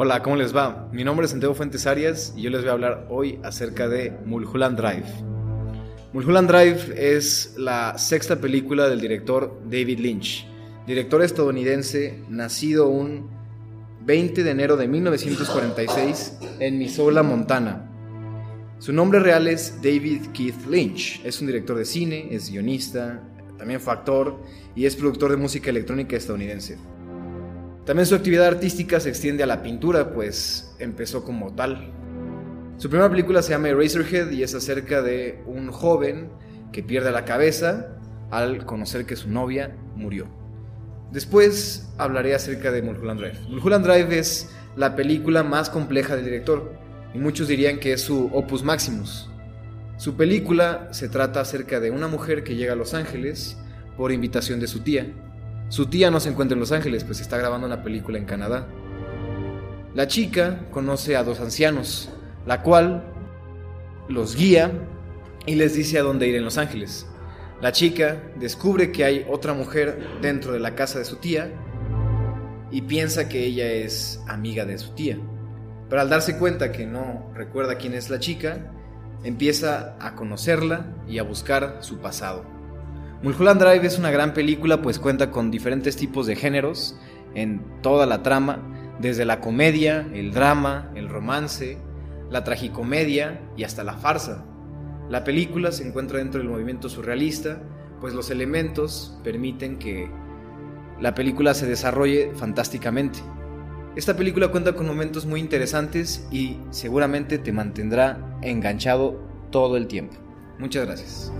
Hola, ¿cómo les va? Mi nombre es Santiago Fuentes Arias y yo les voy a hablar hoy acerca de Mulholland Drive. Mulholland Drive es la sexta película del director David Lynch, director estadounidense nacido un 20 de enero de 1946 en Missoula, Montana. Su nombre real es David Keith Lynch. Es un director de cine, es guionista, también fue actor y es productor de música electrónica estadounidense. También su actividad artística se extiende a la pintura, pues empezó como tal. Su primera película se llama Eraserhead y es acerca de un joven que pierde la cabeza al conocer que su novia murió. Después hablaré acerca de Mulholland Drive. Mulholland Drive es la película más compleja del director y muchos dirían que es su opus maximus. Su película se trata acerca de una mujer que llega a Los Ángeles por invitación de su tía su tía no se encuentra en Los Ángeles, pues está grabando una película en Canadá. La chica conoce a dos ancianos, la cual los guía y les dice a dónde ir en Los Ángeles. La chica descubre que hay otra mujer dentro de la casa de su tía y piensa que ella es amiga de su tía. Pero al darse cuenta que no recuerda quién es la chica, empieza a conocerla y a buscar su pasado. Mulholland Drive es una gran película pues cuenta con diferentes tipos de géneros en toda la trama, desde la comedia, el drama, el romance, la tragicomedia y hasta la farsa. La película se encuentra dentro del movimiento surrealista, pues los elementos permiten que la película se desarrolle fantásticamente. Esta película cuenta con momentos muy interesantes y seguramente te mantendrá enganchado todo el tiempo. Muchas gracias.